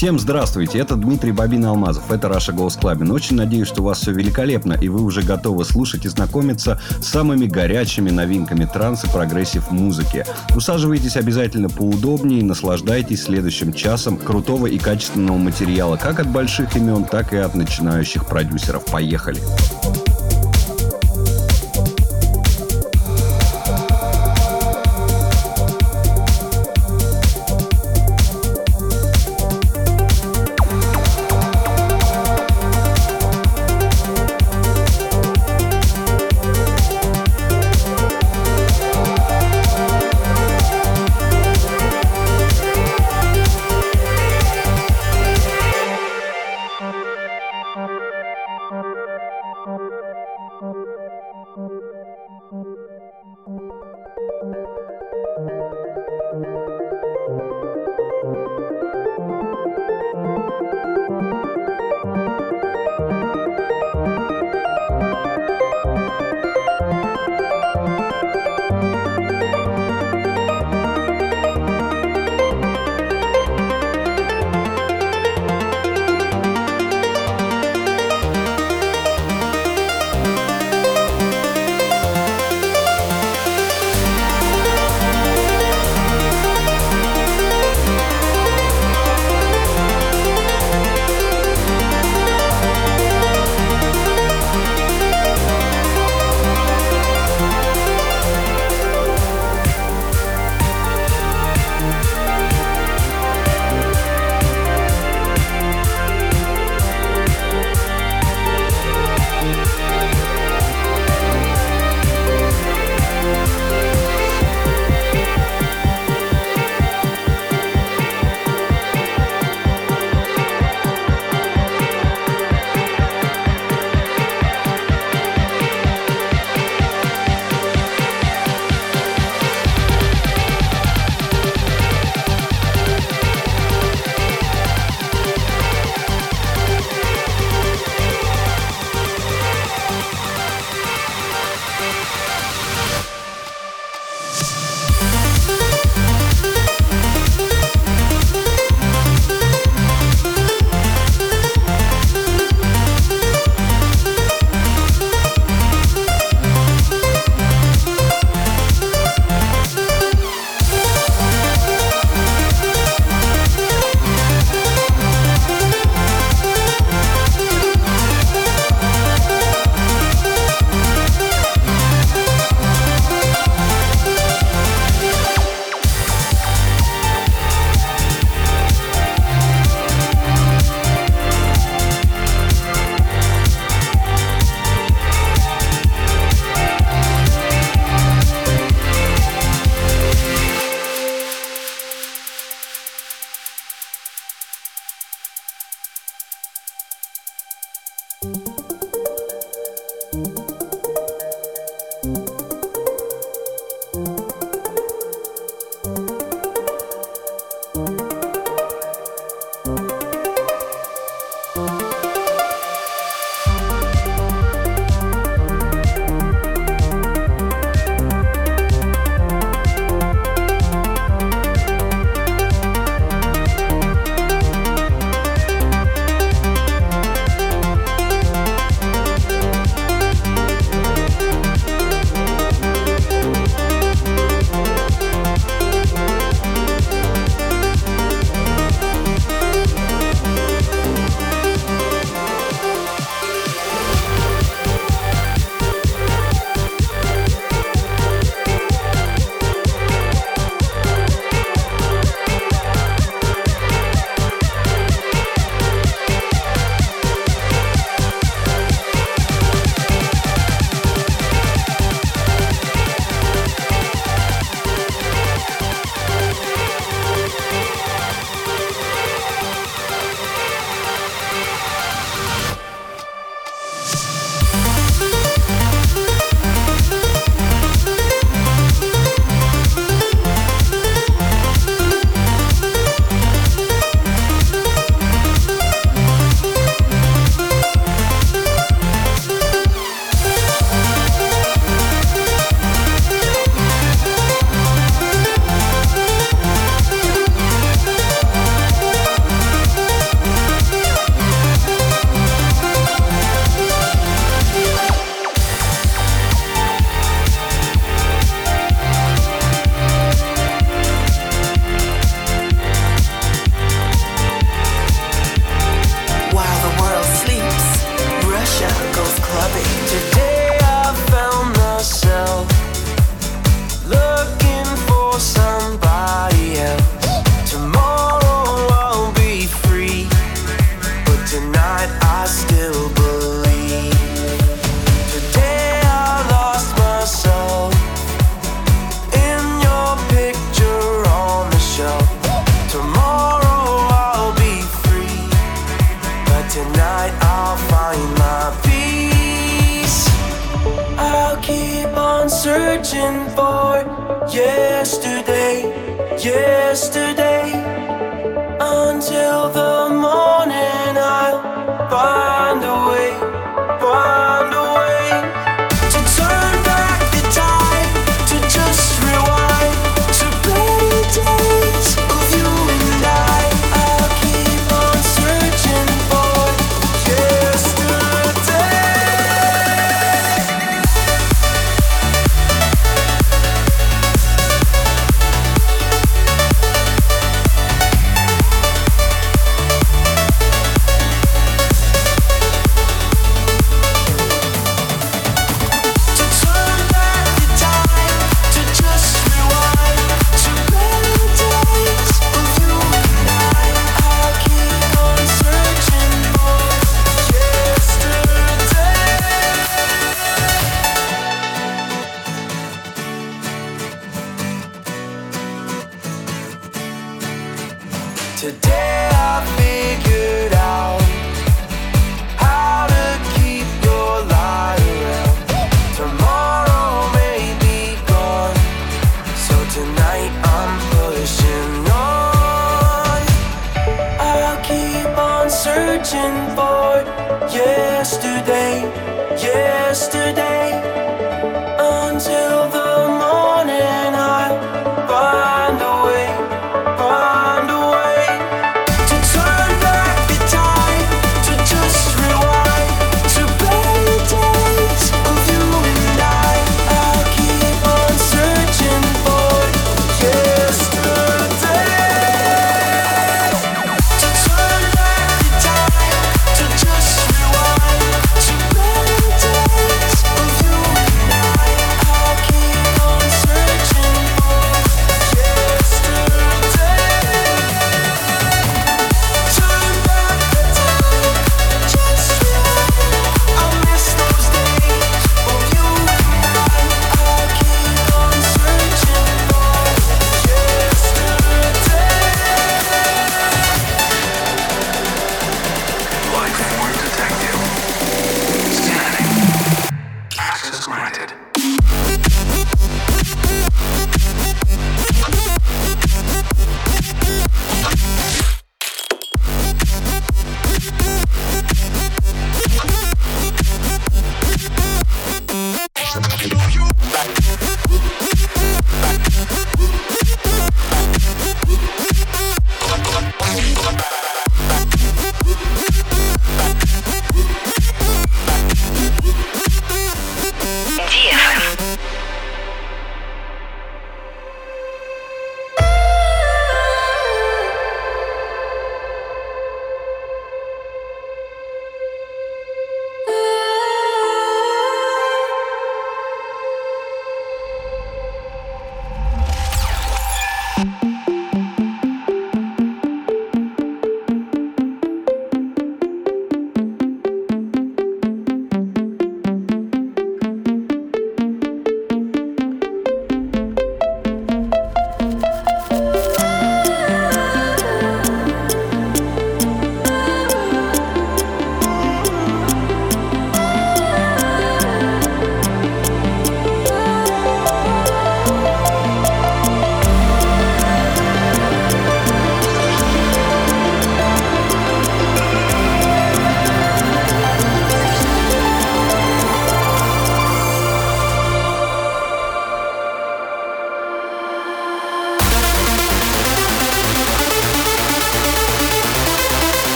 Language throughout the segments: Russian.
Всем здравствуйте, это Дмитрий Bobina Алмазов, это Russia Goes Clubbing. Очень надеюсь, что у вас все великолепно, и вы уже готовы слушать и знакомиться с самыми горячими новинками транс и прогрессив музыки. Усаживайтесь обязательно поудобнее и наслаждайтесь следующим часом крутого и качественного материала как от больших имен, так и от начинающих продюсеров. Поехали! Поехали!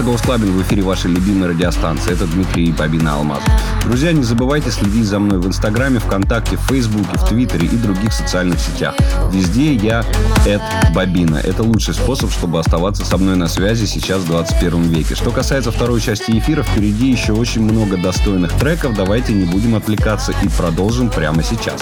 Russia Goes Clubbing в эфире вашей любимой радиостанции. Это Дмитрий Bobina Алмазов. Друзья, не забывайте следить за мной в Инстаграме, ВКонтакте, в Фейсбуке, в Твиттере и других социальных сетях. Везде я at Bobina. Это лучший способ, чтобы оставаться со мной на связи сейчас в 21 веке. Что касается второй части эфира, впереди еще очень много достойных треков. Давайте не будем отвлекаться и продолжим прямо сейчас.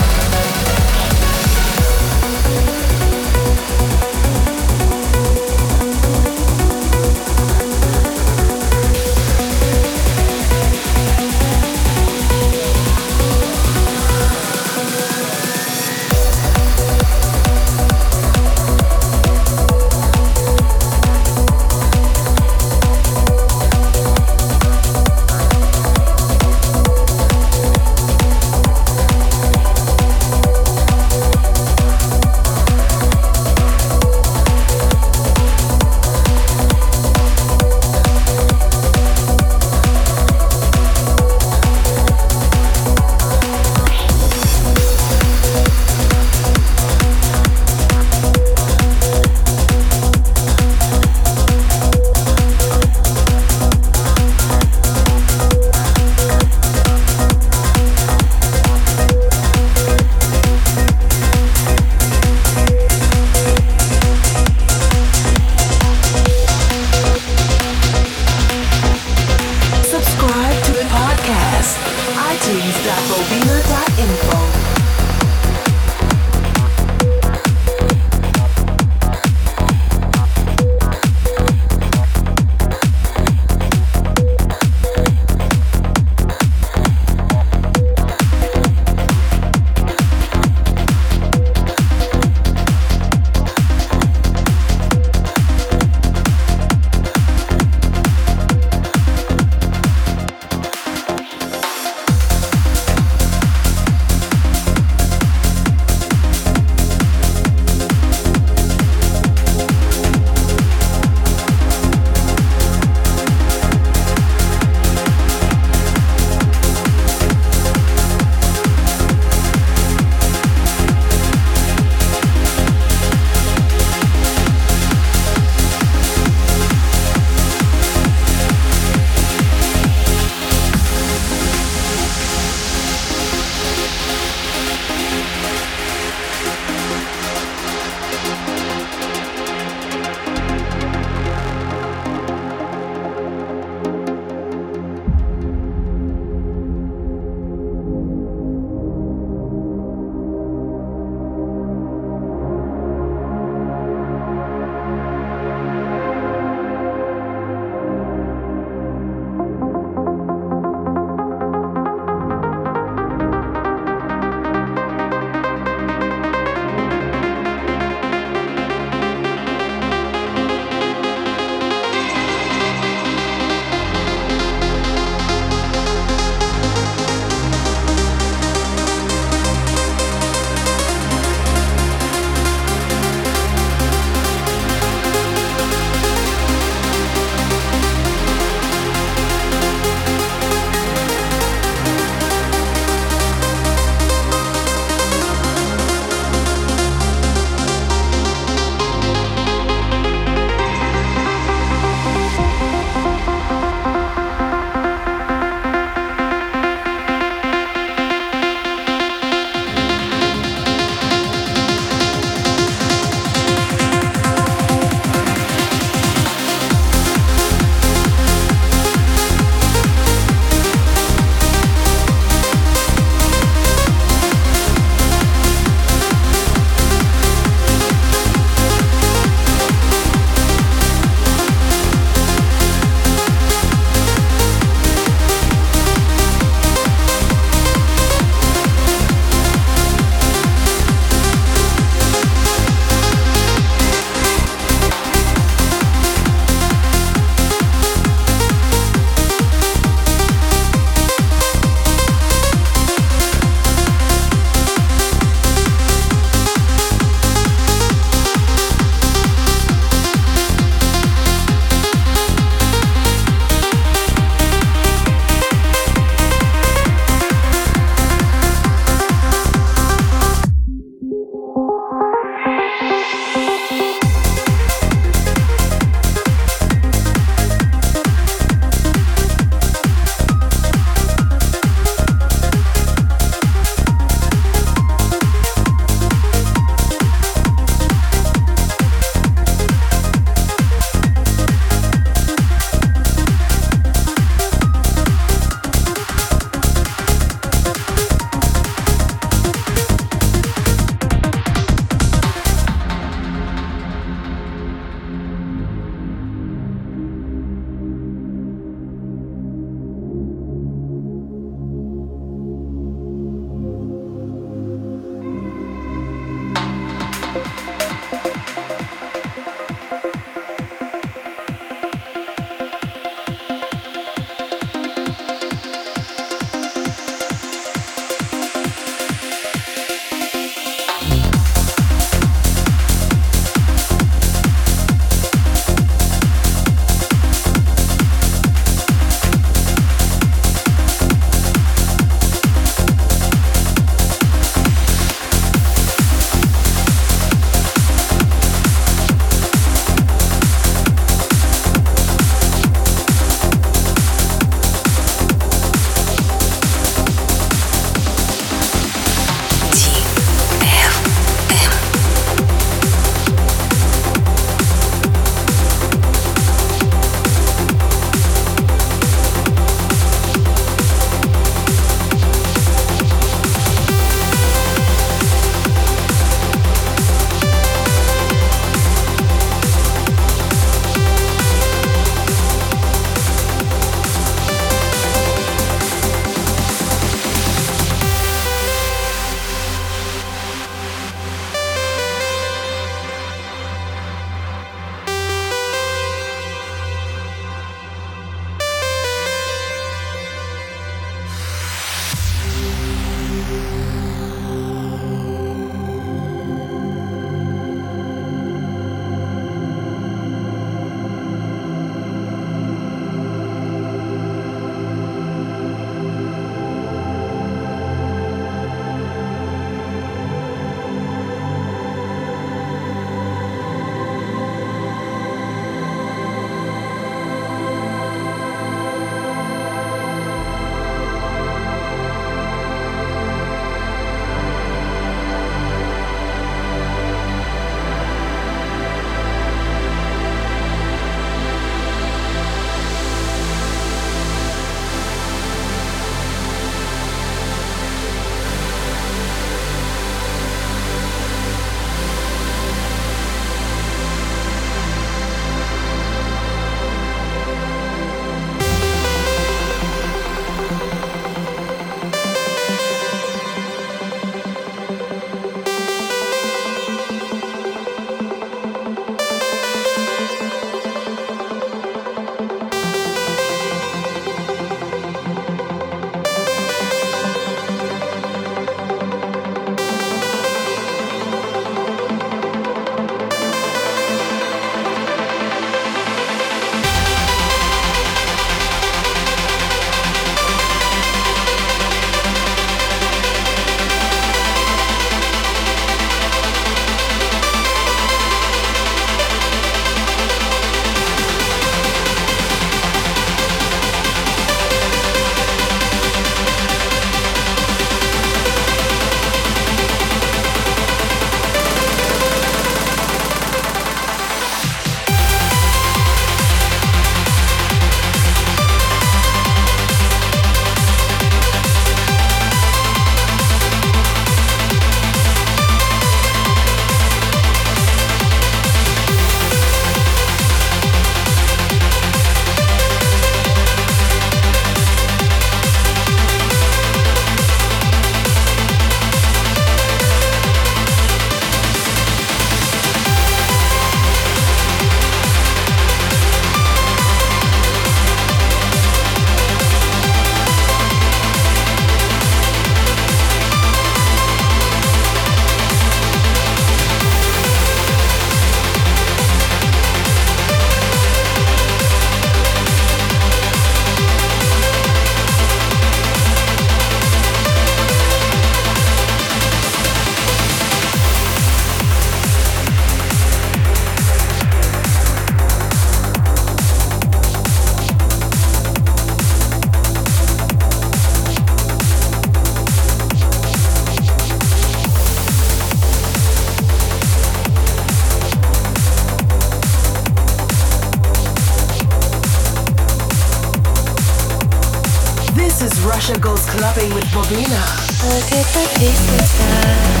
Russia goes clubbing with Bobina. I get the peace inside.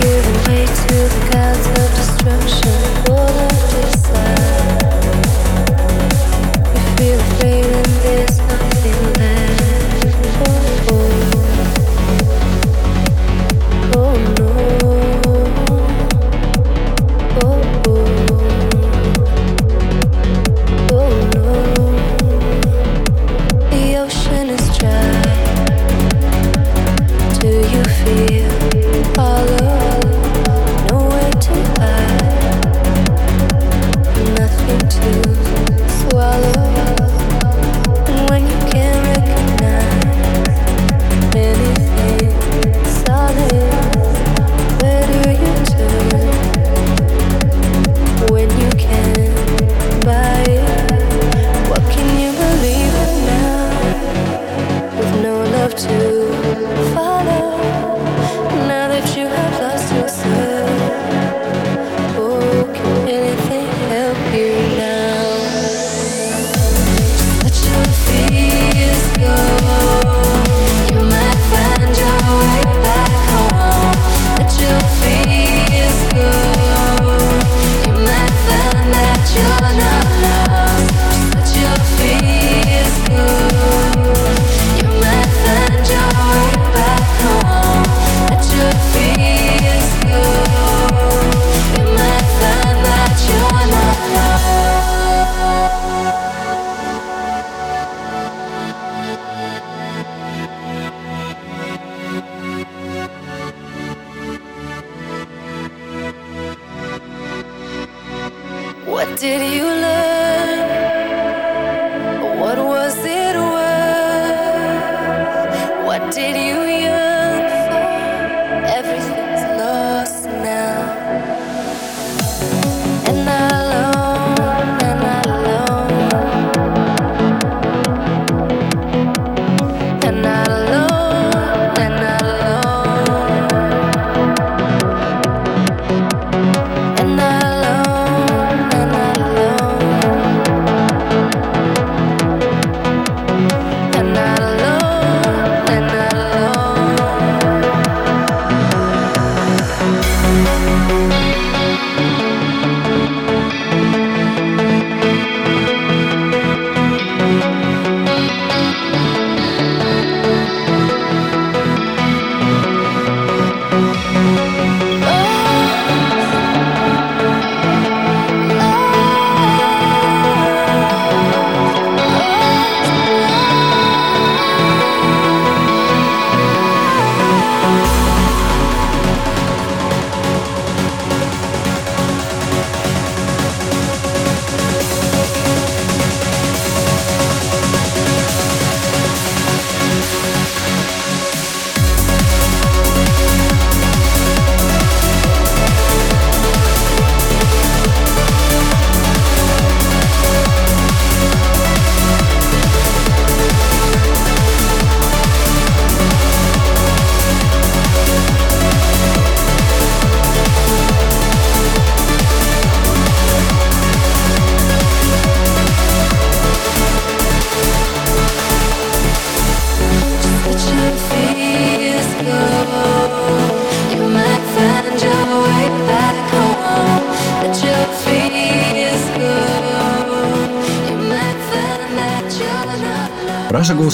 Giving way to the gods of destruction, full of desire. You feel afraid and there's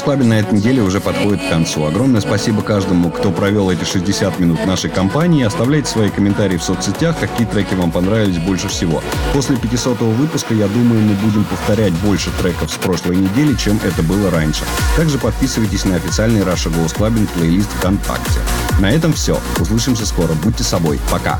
Club на этой неделе уже подходит к концу. Огромное спасибо каждому, кто провел эти 60 минут нашей компании. Оставляйте свои комментарии в соцсетях, какие треки вам понравились больше всего. После 500 выпуска, я думаю, мы будем повторять больше треков с прошлой недели, чем это было раньше. Также подписывайтесь на официальный Раша Goes Club плейлист ВКонтакте. На этом все. Услышимся скоро. Будьте собой. Пока.